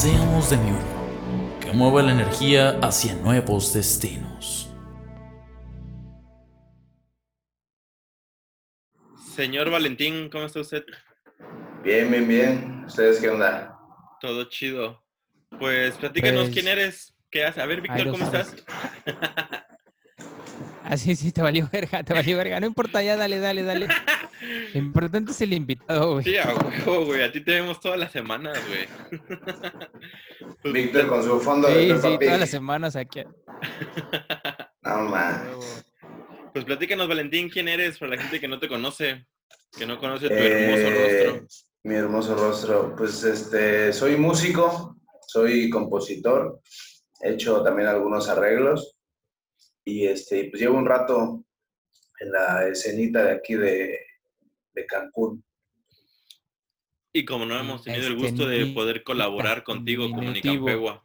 Seamos de mi uno, que mueva la energía hacia nuevos destinos. Señor Valentín, ¿cómo está usted? Bien, bien, bien. ¿Ustedes qué onda? Todo chido. Pues platícanos Pues- quién eres, qué haces. A ver, Víctor, ¿cómo los estás? Ah, sí, sí, te valió verga, te valió verga. No importa, ya dale, dale, dale. Lo importante es el invitado, güey. Sí, a huevo, güey. A ti te vemos todas las semanas, güey. Víctor con su fondo de Sí, Peppa sí, Pig. todas las semanas aquí. No, man. Pues platícanos, Valentín, quién eres para la gente que no te conoce, que no conoce tu hermoso Eh, rostro. Mi hermoso rostro. Pues este, soy músico, soy compositor, he hecho también algunos arreglos y este, pues llevo un rato en la escenita de aquí de, de Cancún. Y como no hemos tenido el gusto de poder colaborar contigo. Nicampegua.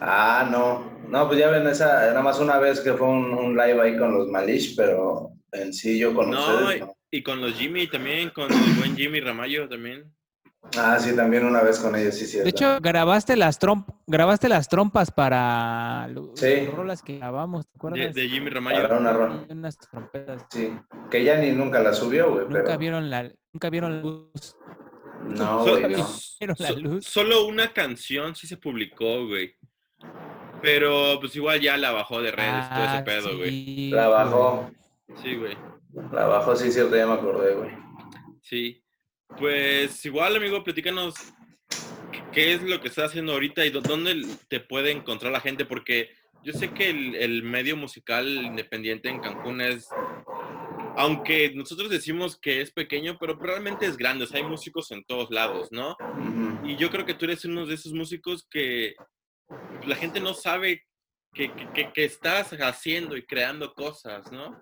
Ah, no, no, pues ya ven esa, nada más una vez que fue un, un live ahí con los Malish, pero en sí yo con No, ustedes y- no. y con los Jimmy también, con el buen Jimmy Ramallo también. Ah, sí, también una vez con ellos, sí, sí. De hecho, grabaste las trompas, grabaste las trompas para lo- Sí. las rolas que grabamos, ¿te De, acuerdas? de Jimmy Ramallo. Para una unas trompetas. Sí, que ya ni nunca la subió, güey, Nunca pero... vieron la, nunca vieron la luz. No, So- güey, no. Vieron la so- luz. solo una canción sí se publicó, güey. Pero pues igual ya la bajó de redes, todo ese Ah, pedo, güey. sí, La bajó, Sí, güey. la bajó, sí, cierto, ya me acordé, güey. Sí. Pues igual, amigo, platícanos qué- es lo que estás haciendo ahorita y dó- dónde te puede encontrar la gente, porque yo sé que el, el medio musical independiente en Cancún es, aunque nosotros decimos que es pequeño, pero realmente es grande, o sea, hay músicos en todos lados, ¿no? Y yo creo que tú eres uno de esos músicos que la gente no sabe que- que estás haciendo y creando cosas, ¿no?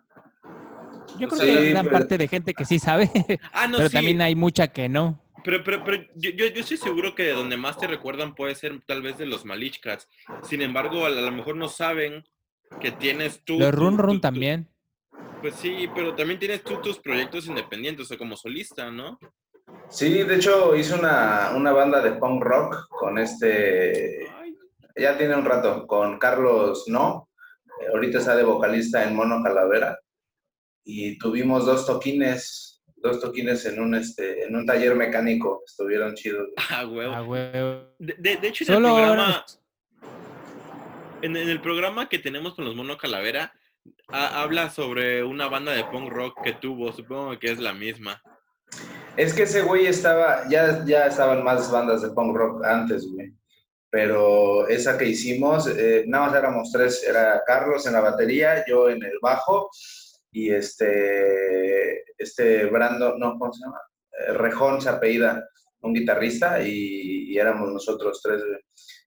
Yo creo Sí, que hay gran pero- parte de gente que sí sabe, Ah, no, pero sí. también hay mucha que no. Pero, pero, pero yo, yo, yo estoy seguro que de donde más te recuerdan puede ser tal vez de los Malichcats. Sin embargo, a, lo mejor no saben que tienes tú. Los Run Run también. Pues sí, pero también tienes tú tus proyectos independientes, o sea, como solista, ¿no? Sí, de hecho hice una, una banda de punk rock con este, Ay, ya tiene un rato, con Carlos No, eh, ahorita está de vocalista en Mono Calavera, y tuvimos dos toquines, dos toquines en un, este, en un taller mecánico, estuvieron chidos. ah, huevo. Ah, huevo. De, de- de hecho, en Solo el programa, en, en el programa que tenemos con los Mono Calavera, ha- habla sobre una banda de punk rock que tuvo, supongo que es la misma. Es que ese güey estaba, ya, ya estaban más bandas de punk rock antes, güey. Pero esa que hicimos, eh, nada más éramos tres, era Carlos en la batería, yo en el bajo y este, este Brando, no, ¿cómo se llama? Eh, Rejón se apellida, un guitarrista y, y éramos nosotros tres.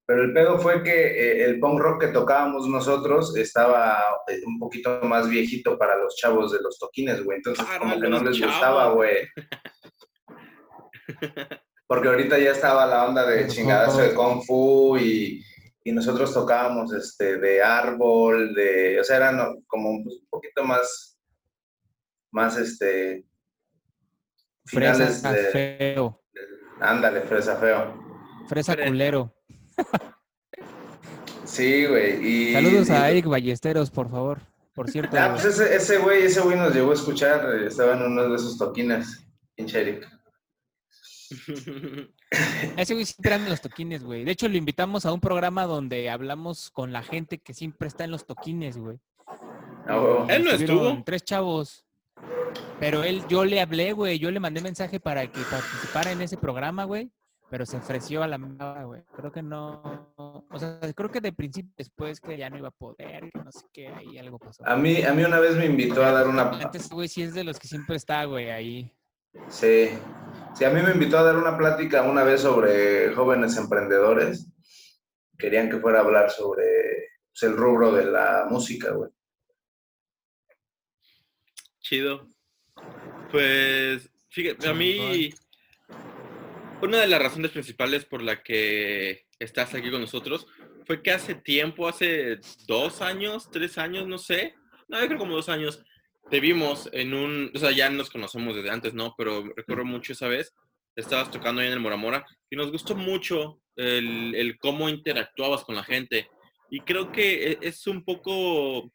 Pero el pedo fue que eh, el punk rock que tocábamos nosotros estaba eh, un poquito más viejito para los chavos de los toquines, güey. Entonces Para como que no les chavos. gustaba, güey. Porque ahorita ya estaba la onda de chingadazo de. Kung Fu y, y nosotros tocábamos este, de árbol, de, o sea, eran como un, un poquito más, más este, finales Fresa de, feo. ándale, fresa feo. Fresa culero. Sí, güey. Y, Saludos a Eric Ballesteros, por favor. Por cierto, Ah, pues ese, ese güey, ese güey nos llegó a escuchar, eh, estaba en uno de esos toquines, pinche Eric. ese güey siempre anda en los toquines, güey. De hecho, lo invitamos a un programa donde hablamos con la gente que siempre está en los toquines, güey. Ah. Él no estuvo. Tres chavos. Pero él, yo le hablé, güey. Yo le mandé mensaje para que participara en ese programa, güey. Pero se ofreció a la mala, güey. Creo que no. O sea, creo que de principio después que ya no iba a poder, que no sé qué, ahí algo pasó. A mí, a mí una vez me invitó a dar una... Antes, güey, sí es de los que siempre está, güey, ahí. Sí, Sí, a mí me invitó a dar una plática una vez sobre jóvenes emprendedores. Querían que fuera a hablar sobre pues, el rubro de la música, güey. Chido. Pues, fíjate, a mí, una de las razones principales por la que estás aquí con nosotros fue que hace tiempo, hace dos años, tres años, no sé, no, yo creo como dos años, te vimos en un, o sea, ya nos conocemos desde antes, ¿no? Pero recuerdo mucho esa vez, estabas tocando ahí en el Moramora y nos gustó mucho el, el cómo interactuabas con la gente. Y creo que e, es un poco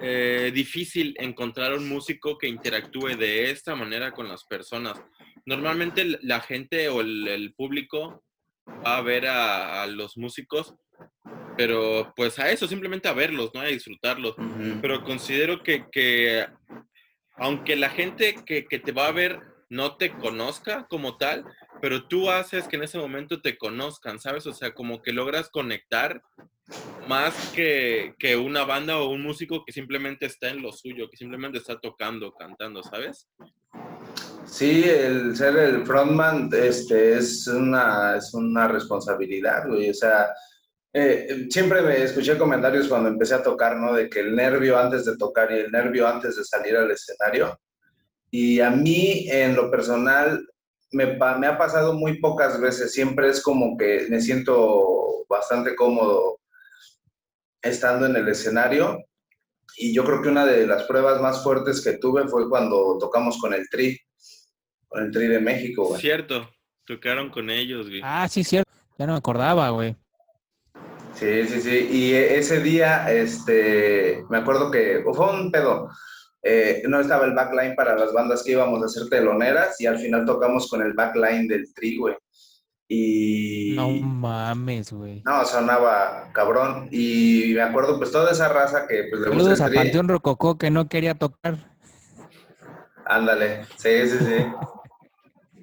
eh, difícil encontrar un músico que interactúe de esta manera con las personas. Normalmente la gente o el, el público va a ver a, a, los músicos, pero pues a eso, simplemente a verlos, ¿no? A disfrutarlos. Uh -huh. Pero considero que, que aunque la gente que, que, te va a ver no te conozca como tal, pero tú haces que en ese momento te conozcan, ¿sabes? O sea, como que logras conectar más que, que una banda o un músico que simplemente está en lo suyo, que simplemente está tocando, cantando, ¿sabes? Sí, el ser el frontman este, es, una, es una responsabilidad, güey. O sea, eh, siempre me escuché comentarios cuando empecé a tocar, ¿no? De que el nervio antes de tocar y el nervio antes de salir al escenario. Y a mí, en lo personal, me, me ha pasado muy pocas veces. Siempre es como que me siento bastante cómodo estando en el escenario. Y yo creo que una de las pruebas más fuertes que tuve fue cuando tocamos con el Tri, con el Tri de México, güey. Cierto, tocaron con ellos, güey. Ah, sí, cierto. Ya no me acordaba, güey. Sí, sí, sí. Y ese día, este, me acuerdo que fue un pedo. Eh, no estaba el backline para las bandas que íbamos a hacer teloneras y al final tocamos con el backline del Tri, güey. Y... No mames, güey. No, sonaba cabrón. Y me acuerdo, pues, toda esa raza que, pues, le Saludos gusta a. Panteón Rococó que no quería tocar. Ándale, sí, sí, sí.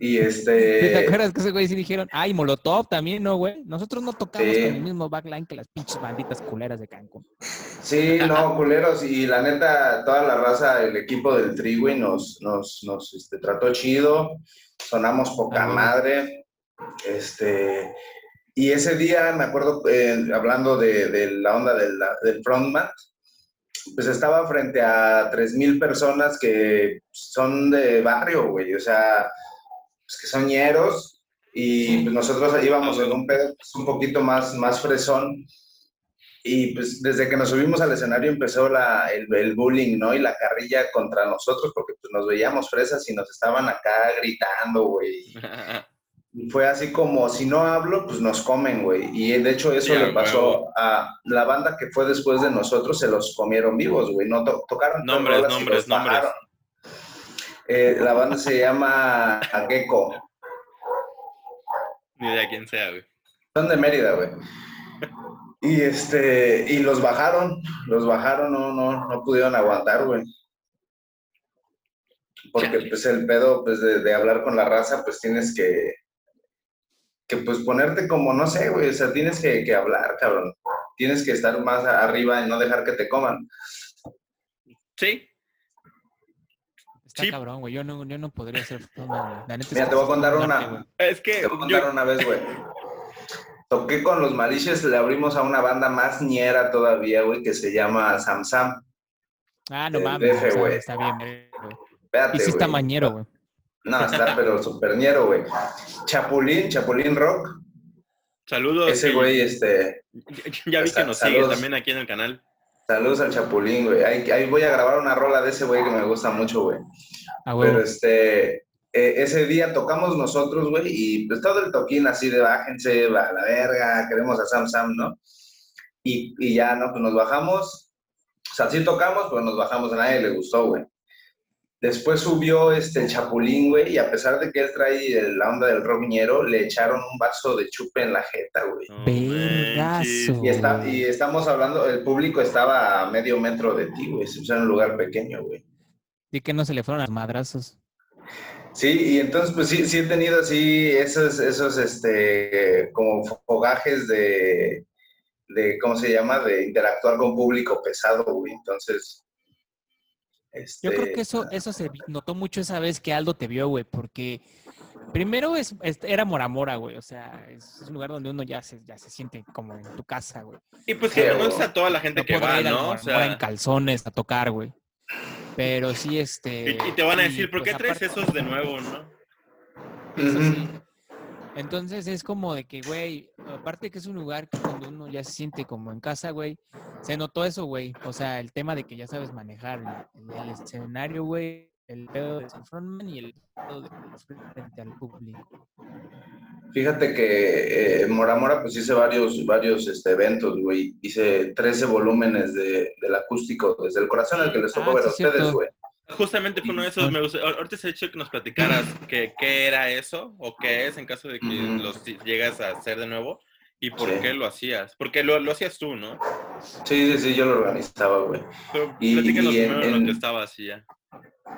Y ¿Sí ¿Te este... acuerdas que ese güey sí dijeron? Ay, Molotov también, ¿no, güey? Nosotros no tocamos Sí. con el mismo backline que las pinches banditas culeras de Cancún. Sí, no, culeros. Y la neta, toda la raza, el equipo del tri, güey, nos, nos, nos este, trató chido. Sonamos poca Ah, bueno. Este... Y ese día, me acuerdo, eh, hablando de, la onda del, del frontman, pues estaba frente a 3.000 personas que son de barrio, güey, o sea, pues que son ñeros, y pues nosotros íbamos en un pedo pues, un poquito más, más fresón, y pues desde que nos subimos al escenario empezó la, el, el bullying, ¿no? Y la carrilla contra nosotros, porque pues nos veíamos fresas y nos estaban acá gritando, güey. Y fue así como, si no hablo, pues nos comen, güey. Y de hecho eso le pasó a la banda que fue después de nosotros, se los comieron vivos, güey. No to- tocaron Nombres, nombres, nombres. Eh, la banda se llama Gecko. Ni idea quién sea, güey. Son de Mérida, güey. Y este, y los bajaron, los bajaron, no, no, no pudieron aguantar, güey. Porque pues el pedo, pues de, de hablar con la raza, pues tienes que, que pues ponerte como, no sé, güey, o sea, tienes que, que hablar, cabrón. Tienes que estar más arriba y no dejar que te coman. Sí, Está Sí. cabrón, güey. Yo no, yo no podría ser frontman, güey. Mira, te voy a contar un una. güey. es que Te voy a yo, contar una vez, güey. Toqué con los Mariches, le abrimos a una banda más ñera todavía, güey, que se llama Sam Sam. Ah, no mames. DF, o sea, güey. está bien, güey. Espérate, Y sí está güey. mañero, güey. No, está pero super ñero, güey. Chapulín, Chapulín Rock. saludos. Ese güey, este, Ya vi que nos sigue también aquí en el canal. saludos al Chapulín, güey. Ahí, ahí voy a grabar una rola de ese güey que me gusta mucho, güey. A huevo. Pero este, eh, ese día tocamos nosotros, güey, y pues todo el toquín así de bájense, a la verga, queremos a Sam Sam, ¿no? Y, y ya, ¿no? Pues nos bajamos, o sea, sí tocamos, pero nos bajamos, a nadie le gustó, güey. Después subió este el Chapulín, güey, y a pesar de que él trae el- la onda del roviñero, le echaron un vaso de chupe en la jeta, güey. Manches. Y, está, y estamos hablando, el público estaba a medio metro de ti, güey, o sea, en un lugar pequeño, güey. Y que no se le fueron a los madrazos. Sí, y entonces pues sí, sí he tenido así esos, esos, este, como fogajes de, de, ¿cómo se llama? De interactuar con público pesado, güey. Entonces, este, Yo creo que eso, eso se notó mucho esa vez que Aldo te vio, güey, porque Primero es, es- era Mora Mora, güey. O sea, es un lugar donde uno ya se, ya se siente como en tu casa, güey. Y pues que conoces a toda la gente No que va, ir ¿no? O Mora en sea, calzones a tocar, güey. Pero sí, este. y, y te van a y, decir, ¿por pues, qué traes aparte- esos de nuevo, no? Eso sí. Entonces es como de que, güey, aparte que es un lugar que cuando uno ya se siente como en casa, güey, se notó eso, güey. O sea, el tema de que ya sabes manejar el, el escenario, güey, el pedo de frontman y el pedo de frente al público. Fíjate que eh, Mora Mora pues hice varios, varios este, eventos, güey. Hice 13 volúmenes de, del acústico desde el corazón al que les tocó Ah, ver sí, a ustedes, güey. Justamente fue uno de esos. Me gusta, ahor- ahorita se ha hecho que nos platicaras que, qué era eso o qué es en caso de que los llegas a hacer de nuevo y por Sí. qué lo hacías. Porque lo, lo hacías tú, ¿no? Sí, sí, sí, yo lo organizaba, güey. Pero Y- platícanos y en- primero lo que estabas y ya.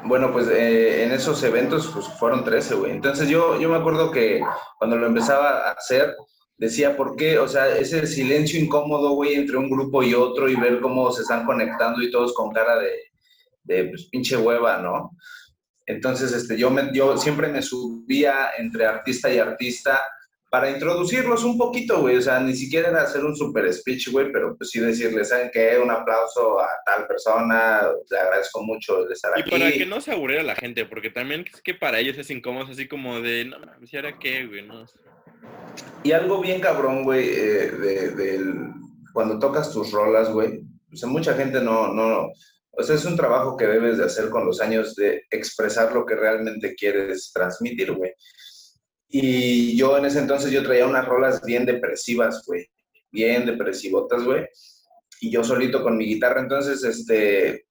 Bueno, pues eh, en esos eventos pues, fueron 13, güey. Entonces yo, yo me acuerdo que cuando lo empezaba a hacer, decía, ¿por qué? O sea, ese silencio incómodo, güey, entre un grupo y otro y ver cómo se están conectando y todos con cara de, de pues, pinche hueva, ¿no? Entonces, este, yo, me, yo siempre me subía entre artista y artista para introducirlos un poquito, güey. O sea, ni siquiera era hacer un super speech, güey, pero pues sí decirles, ¿saben qué? Un aplauso a tal persona, le agradezco mucho de estar Y aquí. para que no se aburriera la gente, porque también es que para ellos es incómodo, así como de, no mames, ¿y ahora qué, güey? No? Y algo bien cabrón, güey, eh, de, del- cuando tocas tus rolas, güey, o sea, mucha gente no, no, o sea, es un trabajo que debes de hacer con los años de expresar lo que realmente quieres transmitir, güey. Y yo en ese entonces yo traía unas rolas bien depresivas, güey, bien depresivotas, güey, y yo solito con mi guitarra, entonces, este,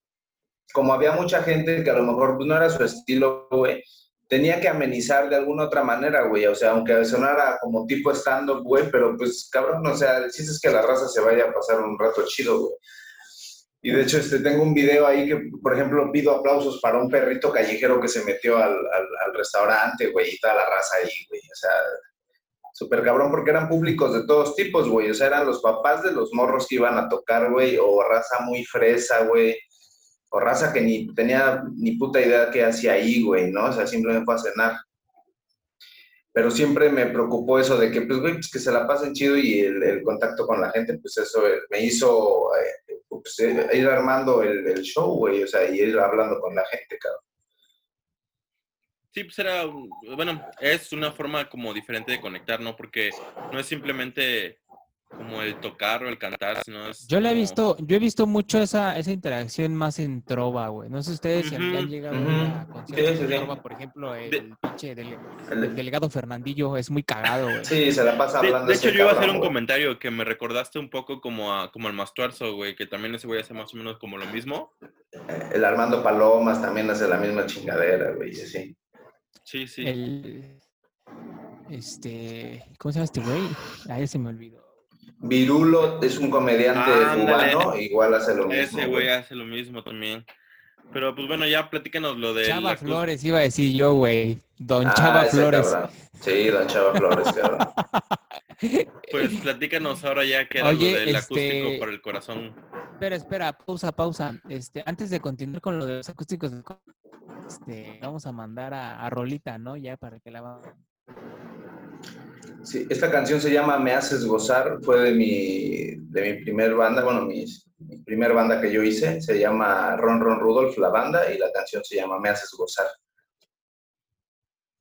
como había mucha gente que a lo mejor pues, no era su estilo, güey, tenía que amenizar de alguna otra manera, güey. O sea, aunque sonara como tipo stand-up, güey, pero pues, cabrón, o sea, el chiste es que la raza se vaya a pasar un rato chido, güey. Y de hecho, este, tengo un video ahí que, por ejemplo, pido aplausos para un perrito callejero que se metió al, al, al restaurante, güey, y toda la raza ahí, güey. O sea, súper cabrón porque eran públicos de todos tipos, güey. O sea, eran los papás de los morros que iban a tocar, güey, o raza muy fresa, güey o raza que ni tenía ni puta idea qué hacía ahí, güey, ¿no? O sea, simplemente fue a cenar. Pero siempre me preocupó eso de que, pues, güey, pues que se la pasen chido y el, contacto con la gente, pues eso eh, me hizo eh, pues, eh, ir armando el, el show, güey, o sea, y ir hablando con la gente, cabrón. Sí, pues era, bueno, es una forma como diferente de conectar, ¿no? Porque no es simplemente como el tocar o el cantar, sino es Yo le he como- visto, yo he visto mucho esa, esa interacción más en trova, güey. No sé ustedes si han- Ujú, han llegado a conciertos Sí, sí, de sí. trova, por ejemplo, el, De- pinche dele- El- el delegado Fernandillo es muy cagado, güey. sí, se la pasa De, hablando de hecho, ese yo iba a hacer un güey. comentario que me recordaste un poco como, a, como al Mastuarzo, güey, que también ese güey hace más o menos como lo mismo. Eh, El Armando Palomas también hace la misma chingadera, güey, y así. Sí, sí. El, este, ¿cómo se llama este güey? Ah, ya se me olvidó. Virulo es un comediante cubano, igual hace lo mismo. Ese güey hace lo mismo también. Pero pues bueno, ya platícanos lo de Chava. Flores, iba a decir yo, güey. Don Ah, Chava Flores. cabrón. Sí, don Chava Flores, cabrón. Pues platícanos ahora ya que era Oye, lo del este- acústico para el corazón. Espera, espera, pausa, pausa. Este, antes de continuar con lo de los acústicos, este, vamos a mandar a, a Rolita, ¿no? Ya para que la va. Sí, esta canción se llama Me haces gozar, fue de mi, de mi primer banda, bueno, mi, mi primer banda que yo hice, se llama Ron Ron Rudolph, la banda, y la canción se llama Me haces gozar.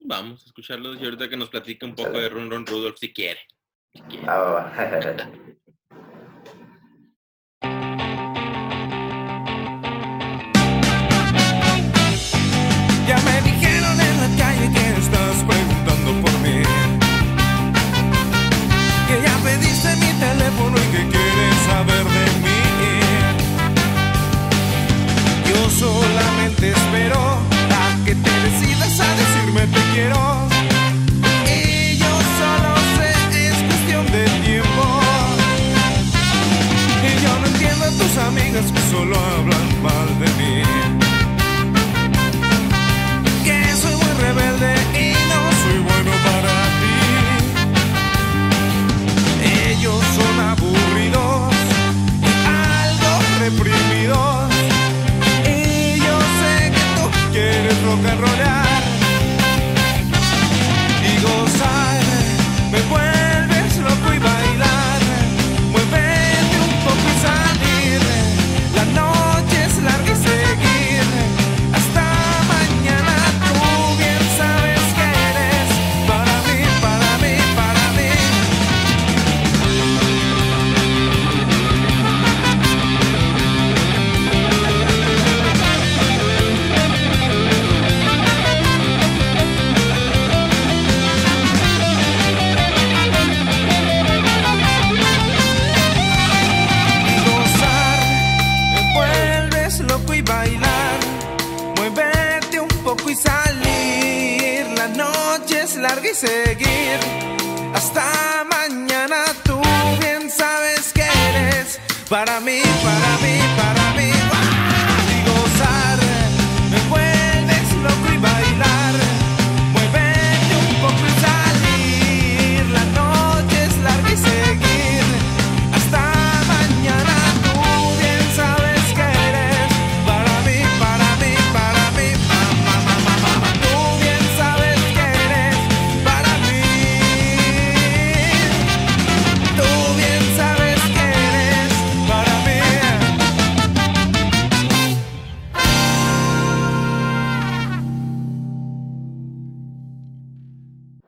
Vamos a escucharlos y ahorita que nos platique un poco de Run Run Rudolph si quiere. Si quiere. Ah, va, va.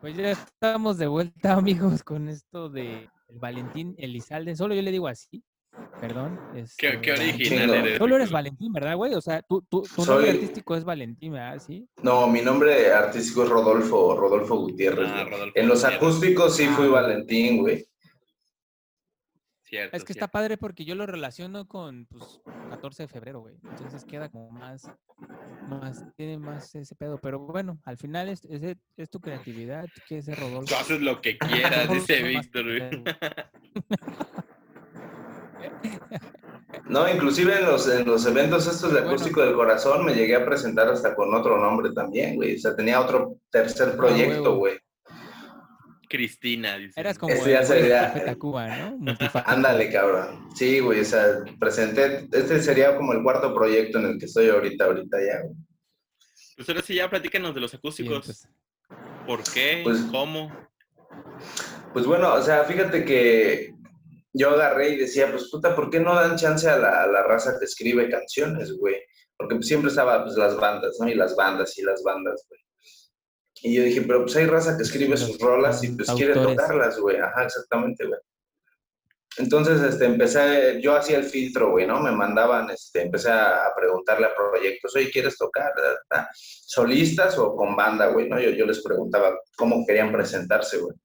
Pues ya estamos de vuelta, amigos, con esto de el Valentín Elizalde. Solo yo le digo así. Perdón. Qué, este, qué original eres. Solo eres. Valentín, ¿verdad, güey? O sea, tu, tu, tu Soy- nombre artístico es Valentín, ¿verdad? Sí. No, mi nombre artístico es Rodolfo, Rodolfo Gutiérrez. Ah. Rodolfo en los Gutiérrez. acústicos sí Ah, fui güey. Valentín, güey. Cierto, Es que está padre porque yo lo relaciono con, pues, 14 de febrero, güey. Entonces queda como más, más, tiene más ese pedo. Pero bueno, al final es, es, es tu creatividad, tú quieres ser Rodolfo. Tú haces lo que quieras, dice Víctor. güey. No, inclusive en los, en los eventos estos de Bueno. acústico del corazón me llegué a presentar hasta con otro nombre también, güey. O sea, tenía otro tercer proyecto, huevo. güey. Cristina, dice. Eras como Este ya sería- Tacuba, ¿no? Ándale, cabrón. Sí, güey, o sea, presenté, este sería como el cuarto proyecto en el que estoy ahorita, ahorita ya, güey. Pues ahora sí, ya platícanos de los Sí, acústicos. pues, ¿Por qué? Pues- ¿Cómo? Pues bueno, o sea, fíjate que yo agarré y decía, pues puta, ¿por qué no dan chance a la, a la raza que escribe canciones, güey? Porque siempre estaba pues las bandas, ¿no? Y las bandas y las bandas, güey. Y yo dije, pero pues hay raza que escribe sus rolas y pues quiere tocarlas, güey. Ajá, exactamente, güey. Entonces, este, empecé, yo hacía el filtro, güey, ¿no? Me mandaban, este, empecé a preguntarle a proyectos, oye, ¿quieres tocar? ¿Solistas o con banda, güey? ¿no? Yo, yo les preguntaba cómo querían presentarse, güey.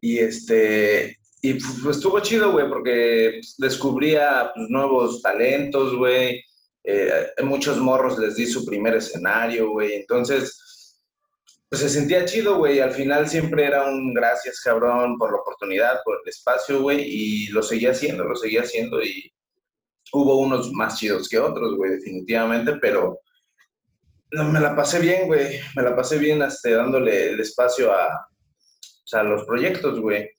Y este, y pues, pues, estuvo chido, güey, porque pues, descubría pues, nuevos talentos, güey. Eh, muchos morros les di su primer escenario, güey. Entonces, pues se sentía chido, güey. Al final siempre era un gracias, cabrón, por la oportunidad, por el espacio, güey. Y lo seguía haciendo, lo seguía haciendo. Y hubo unos más chidos que otros, güey, definitivamente, pero me la pasé bien, güey. Me la pasé bien este, dándole el espacio a, o sea, los proyectos, güey.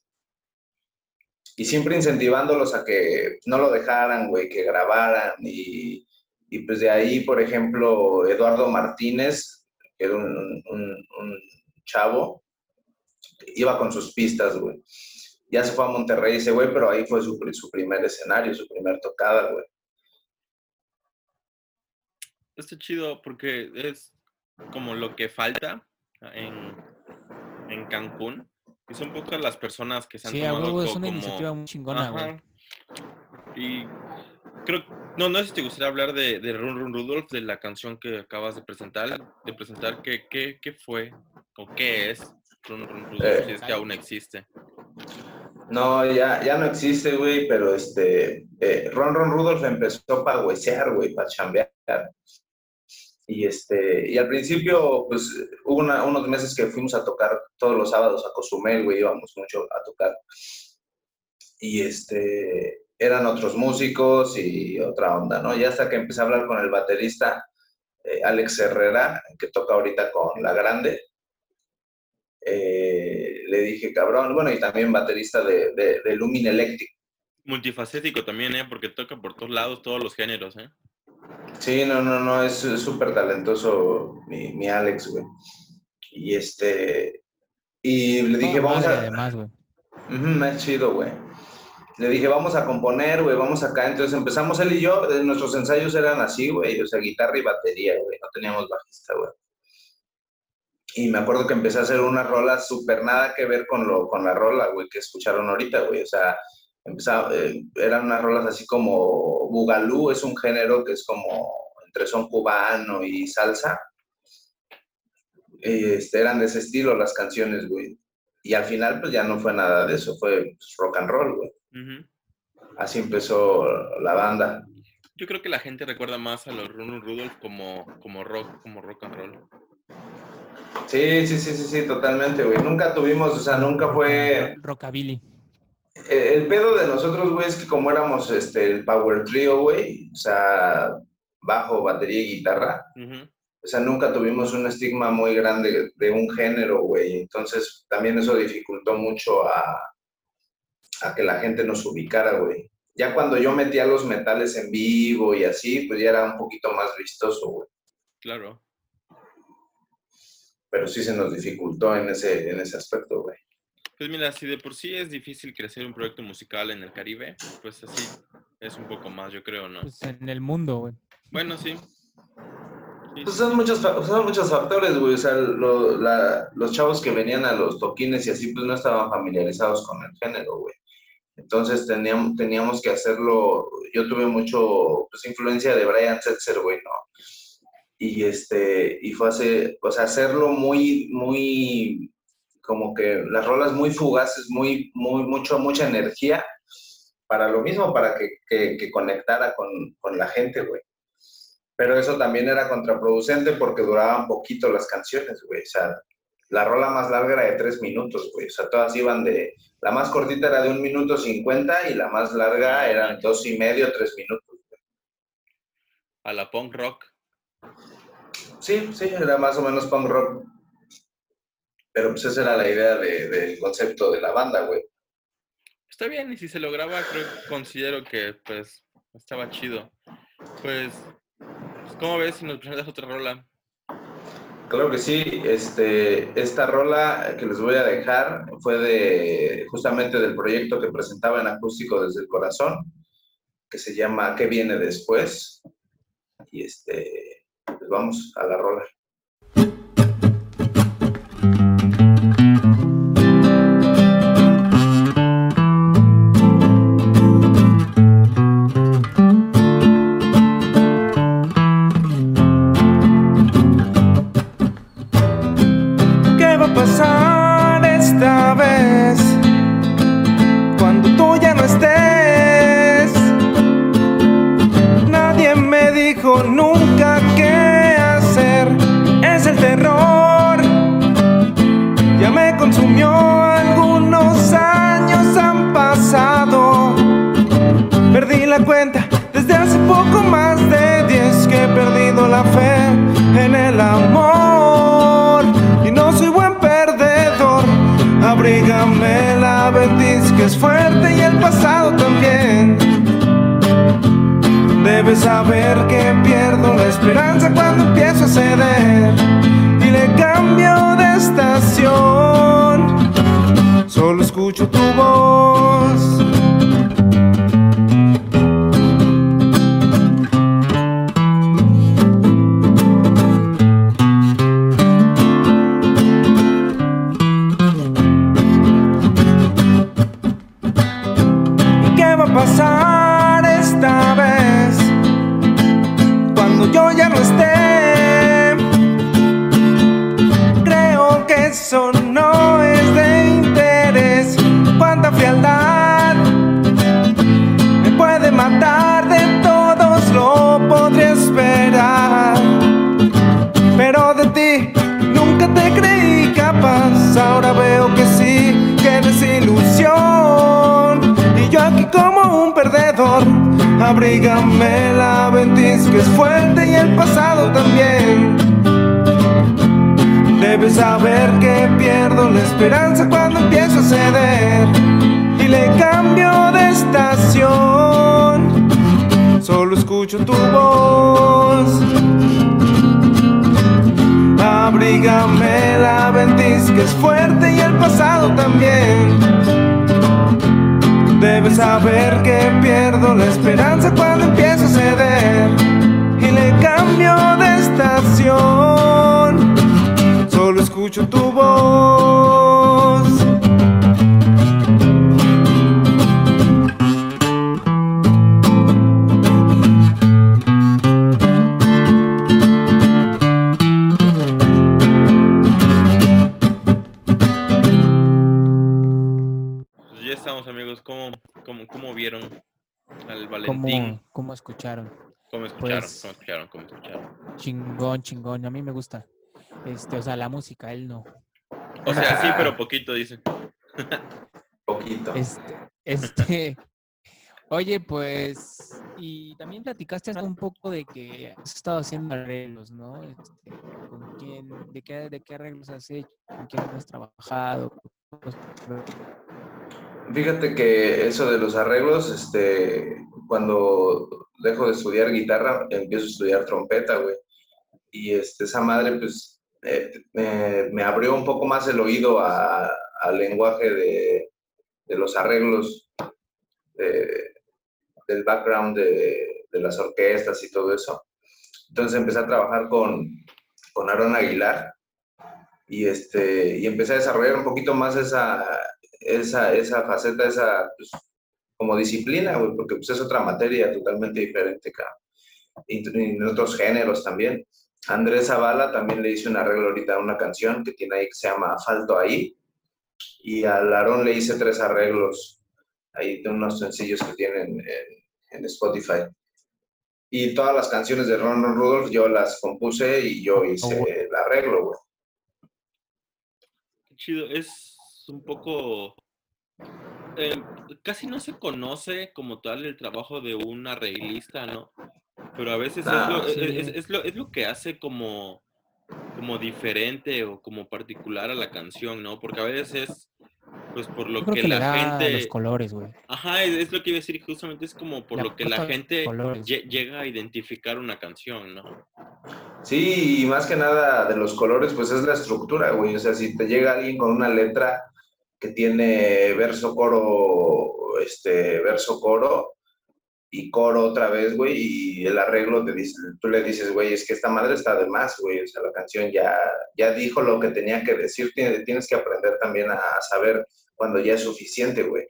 Y siempre incentivándolos a que no lo dejaran, güey, que grabaran. Y, y pues de ahí, por ejemplo, Eduardo Martínez, que era un, un- un chavo, iba con sus pistas, güey. Ya se fue a Monterrey ese güey, pero ahí fue su, pri- su primer escenario, su primer tocada, güey. Está chido porque es como lo que falta en, en Cancún. Y son pocas las personas que se han Sí, tomado es una como... iniciativa muy chingona, güey. Ajá. Y creo, no, no sé si te gustaría hablar de, de Run Run Rudolph, de la canción que acabas de presentar, de presentar, ¿qué, qué, qué fue o qué es Run Run Rudolph, Eh. si es que aún existe? No, ya, ya no existe, güey, pero este, eh, Ron Ron Rudolph empezó para huesear, güey, para chambear. Y este, y al principio, pues, hubo una- unos meses que fuimos a tocar todos los sábados a Cozumel, güey, íbamos mucho a tocar. Y este, eran otros músicos y otra onda, ¿no? Y hasta que empecé a hablar con el baterista, eh, Alex Herrera, que toca ahorita con La Grande, eh, le dije, cabrón, bueno, y también baterista de, de, de Lumin Electric. Multifacético también, ¿eh? Porque toca por todos lados, todos los géneros, ¿eh? Sí, no, no, no, es súper talentoso mi, mi Alex, güey. Y este, y le dije, vamos a... Además, güey. Ujú, es chido, güey. Le dije, vamos a componer, güey, vamos acá. Entonces empezamos él y yo, eh, nuestros ensayos eran así, güey, o sea, guitarra y batería, güey, no teníamos bajista, güey. Y me acuerdo que empecé a hacer una rola súper nada que ver con, lo, con la rola, güey, que escucharon ahorita, güey. O sea, empezaba, eh, eran unas rolas así como Bugalú, es un género que es como entre son cubano y salsa. Este, eran de ese estilo las canciones, güey. Y al final, pues ya no fue nada de eso, fue pues, rock and roll, güey. Así empezó la banda. yo creo que la gente recuerda más a los Run Rudolph como, como rock, como rock and roll. Sí, sí, sí, sí, sí, totalmente, güey. Nunca tuvimos, o sea, nunca fue... Rockabilly. Eh, El pedo de nosotros, güey, es que como éramos este, el Power Trio, güey, o sea, bajo, batería y guitarra, o sea, nunca tuvimos un estigma muy grande de un género, güey. Entonces, también eso dificultó mucho a, a que la gente nos ubicara, güey. Ya cuando yo metía los metales en vivo y así, pues ya era un poquito más vistoso, güey. Claro. Pero sí se nos dificultó en ese, en ese aspecto, güey. Pues mira, si de por sí es difícil crecer un proyecto musical en el Caribe, pues así es un poco más, yo creo, ¿no? Pues en el mundo, güey. Bueno, sí. Sí, Pues son muchos, son muchos factores, güey. O sea, lo- la- los chavos que venían a los toquines y así, pues no estaban familiarizados con el género, güey. Entonces teníamos, teníamos que hacerlo. Yo tuve mucho, pues, influencia de Brian Setzer, güey, ¿no? Y este, y fue hace, o sea, hacerlo muy, muy, como que las rolas muy fugaces, muy, muy, mucho, mucha energía, para lo mismo, para que, que, que conectara con, con la gente, güey. Pero eso también era contraproducente porque duraban poquito las canciones, güey. O sea, la rola más larga era de tres minutos, güey. O sea, todas iban de... La más cortita era de un minuto cincuenta y la más larga eran dos y medio, tres minutos. güey. A la punk rock. Sí, sí, era más o menos punk rock. Pero pues esa era la idea de- del concepto de la banda, güey. Está bien, y si se lograba, creo, considero que pues estaba chido. Pues, pues, ¿cómo ves si nos presentas otra rola? Claro que sí, este, esta rola que les voy a dejar fue de justamente del proyecto que presentaba en Acústico desde el Corazón, que se llama ¿Qué viene después? Y este, pues vamos a la rola. Y el pasado también. Debes saber que pierdo la esperanza cuando empiezo a ceder y le cambio de estación. Solo escucho tu voz. Cuando Abrígame la ventis que es fuerte y el pasado también. Debes saber que pierdo la esperanza cuando empiezo a ceder. Y le cambio de estación. Solo escucho tu voz. Abrígame la ventis que es fuerte y el pasado también. Debes saber que pierdo la esperanza cuando empiezo a ceder y le cambio de estación. Solo escucho tu voz. Valentín? ¿Cómo, cómo escucharon? ¿Cómo escucharon? Pues- ¿Cómo escucharon? ¿Cómo escucharon? Chingón, chingón. A mí me gusta. Este, o sea, la música, él no. O sea, sí, pero poquito, dice. Poquito. Este, este, oye, pues, y también platicaste un poco de que has estado haciendo arreglos, ¿no? Este, ¿Con quién, de qué, de qué arreglos has hecho? ¿Con quién has trabajado? Fíjate que eso de los arreglos, este, cuando dejo de estudiar guitarra, empiezo a estudiar trompeta, güey. Y este, esa madre, pues, eh, me- abrió un poco más el oído a- al lenguaje de, de los arreglos, de- del background de, de las orquestas y todo eso. Entonces empecé a trabajar con, con Aaron Aguilar y, este, y empecé a desarrollar un poquito más esa, esa, esa faceta, esa pues, como disciplina, güey, porque pues, es otra materia totalmente diferente, cabrón. Y, y en otros géneros también. Andrés Zavala también le hice un arreglo ahorita a una canción que tiene ahí que se llama Falto ahí. Y a Larón le hice tres arreglos ahí de unos sencillos que tienen en, en Spotify. Y todas las canciones de Ron Ron Rudolph yo las compuse y yo hice bueno. el arreglo, güey. Qué chido. Es un poco. eh, casi no se conoce como tal el trabajo de un arreglista, ¿no? Pero a veces es, Ah, lo, es- sí. es- es lo, es lo que hace como, como diferente o como particular a la canción, ¿no? Porque a veces es pues por lo que, la gente. los colores, güey. Ajá, es, es lo que iba a decir, justamente es como por lo que la gente llega a identificar una canción, ¿no? Sí, y más que nada de los colores, pues es la estructura, güey. O sea, si te llega alguien con una letra que tiene verso, coro, este, verso, coro y coro otra vez, güey, y el arreglo te tú le dices, güey, es que esta madre está de más, güey. O sea, la canción ya, ya dijo lo que tenía que decir. Tienes, tienes que aprender también a saber cuando ya es suficiente, güey.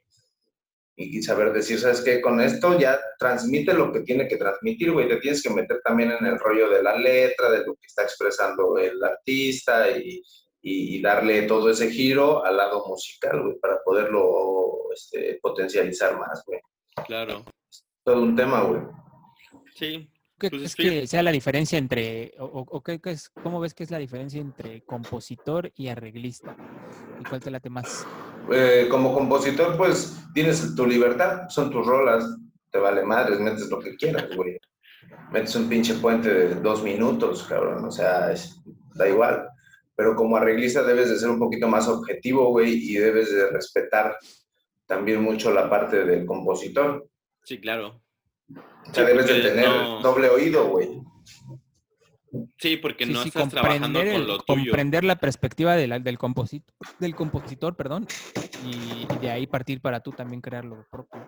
Y, y saber decir, ¿sabes qué? Con esto ya transmite lo que tiene que transmitir, güey. Te tienes que meter también en el rollo de la letra, de lo que está expresando el artista y, y darle todo ese giro al lado musical, güey, para poderlo este, potencializar más, güey. Claro. Todo un tema, güey. Sí. ¿Qué Pues crees que sea la diferencia entre, o, o- o qué- qué es, cómo ves que es la diferencia entre compositor y arreglista? ¿Y cuál te late más? Eh, como compositor, pues tienes tu libertad, son tus rolas, te vale madres, metes lo que quieras, güey. Metes un pinche puente de dos minutos, cabrón, o sea, es- da igual. Pero como arreglista debes de ser un poquito más objetivo, güey, y debes de respetar también mucho la parte del compositor. Sí, claro. O sea, Sí, debes de tener no- doble oído, güey. Sí, porque Sí, no sí, estás trabajando comprender con el- lo tuyo. comprender la perspectiva de la- del, compositor, del compositor, perdón, y, y de ahí partir para tú también crear lo propio.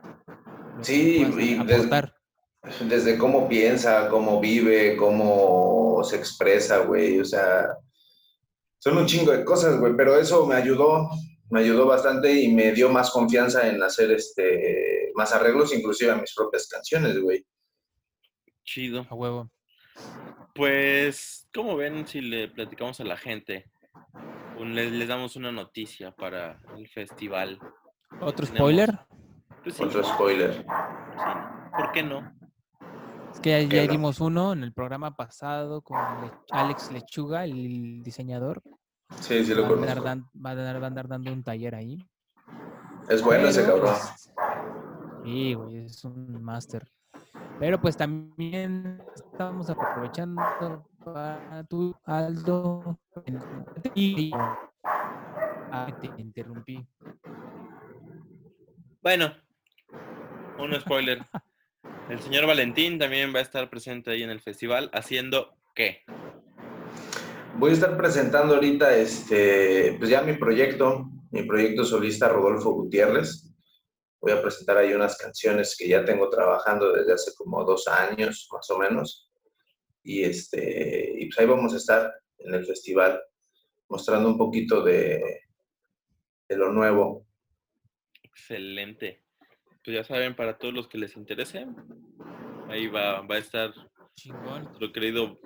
lo Sí, y des- aportar. Desde cómo piensa, cómo vive, cómo se expresa, güey. O sea, son un chingo de cosas, güey. Pero eso me ayudó, me ayudó bastante y me dio más confianza en hacer este más arreglos, inclusive a mis propias canciones, güey. Chido. A huevo. Pues, ¿cómo ven si le platicamos a la gente? Un- les, les damos una noticia para el festival. ¿Otro spoiler? Pues sí, Otro spoiler. sí, ¿por qué no? Es que ya, dimos uno en el programa pasado con Le- Alex Lechuga, el diseñador. Sí, sí lo va, andar conozco. dan- va a andar- va a andar dando un taller ahí. Es bueno ese cabrón. pues, Sí, güey, es un máster. Pero pues también estamos aprovechando para tu Aldo. Y ah, te interrumpí. Bueno, un spoiler. El señor Valentín también va a estar presente ahí en el festival haciendo qué? Voy a estar presentando ahorita este, pues ya mi proyecto, mi proyecto solista Rodolfo Gutiérrez. Voy a presentar ahí unas canciones que ya tengo trabajando desde hace como dos años, más o menos. Y, este, y pues ahí vamos a estar en el festival, mostrando un poquito de, de lo nuevo. Excelente. Pues ya saben, para todos los que les interese, ahí va, va a estar Chingón. nuestro querido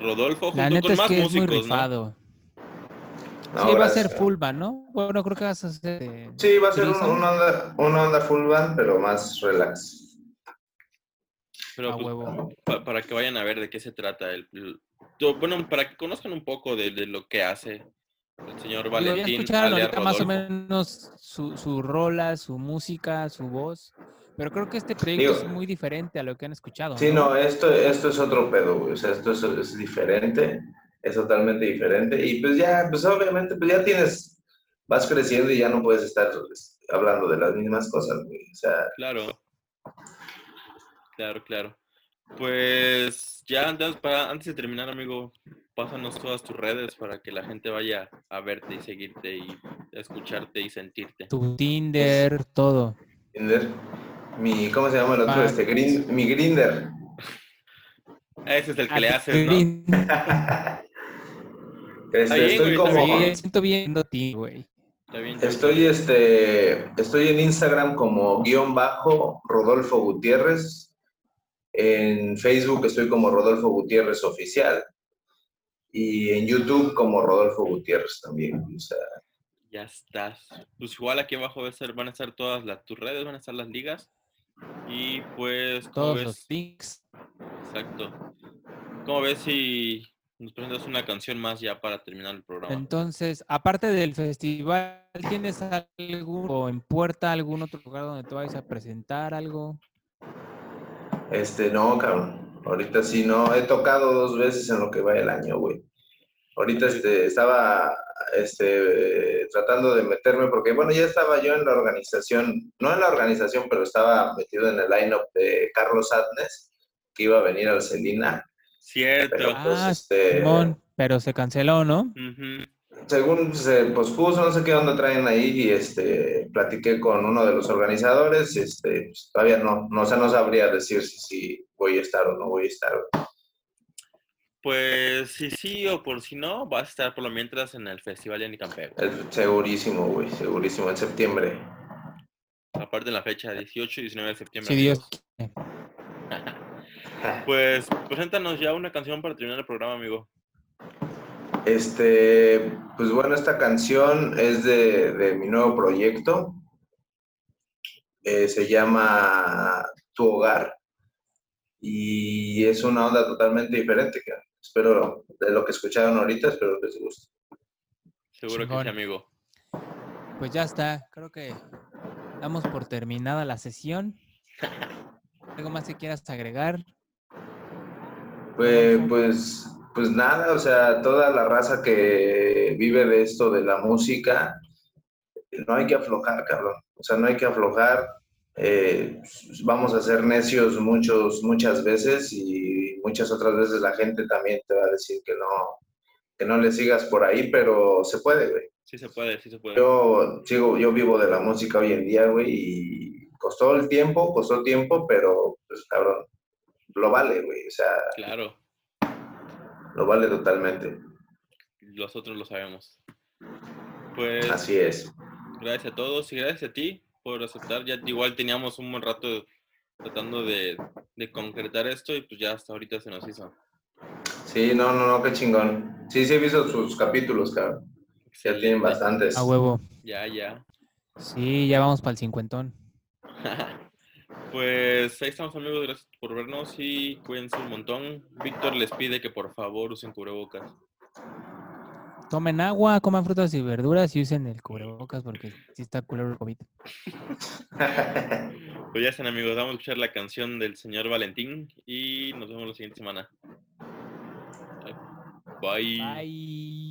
Rodolfo La junto neta con es más que es muy músicos. No, sí, va a ser full band, ¿no? Bueno, creo que vas a hacer. eh, Sí, va a ser una onda, una onda full band, pero más relax. Pero A pues, para que vayan a ver de qué se trata. El, el- bueno, para que conozcan un poco de, de lo que hace el señor Valentín. escucharon alias ahorita más o menos su, su rola, su música, su voz. Pero creo que este proyecto Digo- es muy diferente a lo que han escuchado. Sí, no, esto, esto es otro pedo, güey. O sea, esto es, es diferente, es totalmente diferente. Y pues ya, pues obviamente, pues ya tienes, vas creciendo y ya no puedes estar pues, hablando de las mismas cosas, güey. O sea, Claro. Claro, claro. Pues ya antes, para, antes de terminar, amigo, pásanos todas tus redes para que la gente vaya a verte y seguirte y escucharte y sentirte. Tu Tinder, todo. Tinder, mi, ¿cómo se llama el otro? Ah, Este, mi Grinder. Ese es el que Ah, le haces, ¿no? Green. Este, bien, estoy güey, como, Sí, siento viendo a ti, güey. Bien. estoy este, estoy en Instagram como guion bajo Rodolfo Gutiérrez. En Facebook estoy como Rodolfo Gutiérrez Oficial. Y en YouTube como Rodolfo Gutiérrez también. O sea, Ya estás. Pues igual aquí abajo va a estar- van a estar todas las, tus redes, van a estar las ligas. Y pues, ¿cómo Todos ves? los links. Exacto. ¿Cómo ves si nos presentas una canción más ya para terminar el programa? Entonces, aparte del festival, ¿tienes algún o en puerta algún otro lugar donde te vayas a presentar algo? Este, no, cabrón. Ahorita sí, no. He tocado dos veces en lo que va el año, güey. Ahorita este, estaba este, tratando de meterme porque, bueno, ya estaba yo en la organización, no en la organización, pero estaba metido en el line-up de Carlos Adnes, que iba a venir al Celina. Cierto. Pero- pues, ah, este- Simón, pero se canceló, ¿no? Según se pospuso, no sé qué onda traen ahí, y este, platiqué con uno de los organizadores, este, pues, todavía no, no, o sea, no sabría decir si, si voy a estar o no voy a estar. Pues si sí o por si no, vas a estar por lo mientras en el Festival de Anicampeo. El- segurísimo, güey, segurísimo, en septiembre. Aparte de la fecha 18 y 19 de septiembre. Si Dios. Pues preséntanos ya una canción para terminar el programa, amigo. Este, pues bueno, esta canción es de, de mi nuevo proyecto. Eh, se llama Tu Hogar. Y es una onda totalmente diferente. Que espero, de lo que escucharon ahorita, espero que les guste. Seguro que Chingón. sí, amigo. Pues ya está, creo que damos por terminada la sesión. ¿Algo más que quieras agregar? Pues, pues, pues nada, o sea, toda la raza que vive de esto, de la música, no hay que aflojar, cabrón. O sea, no hay que aflojar. Eh, vamos a ser necios muchos, muchas veces y muchas otras veces la gente también te va a decir que no, que no le sigas por ahí, pero se puede, güey. Sí se puede, sí se puede. Yo sigo, yo vivo de la música hoy en día, güey, y costó el tiempo, costó tiempo, pero pues cabrón, lo vale, güey. O sea, Claro, lo vale totalmente. nosotros lo sabemos. Pues Así es. gracias a todos y gracias a ti por aceptar. Ya igual teníamos un buen rato tratando de, de concretar esto y pues ya hasta ahorita se nos hizo. Sí, no, no, no, qué chingón. Sí, sí he visto sus capítulos, cabrón. Ya tienen bastantes. A huevo. Ya, ya. Sí, ya vamos para el cincuentón. Pues ahí estamos amigos, gracias por vernos y cuídense un montón. Víctor les pide que por favor usen cubrebocas. Tomen agua, coman frutas y verduras y usen el cubrebocas porque sí está culero el COVID. Pues ya están amigos, vamos a escuchar la canción del señor Valentín y nos vemos la siguiente semana. Bye. Bye.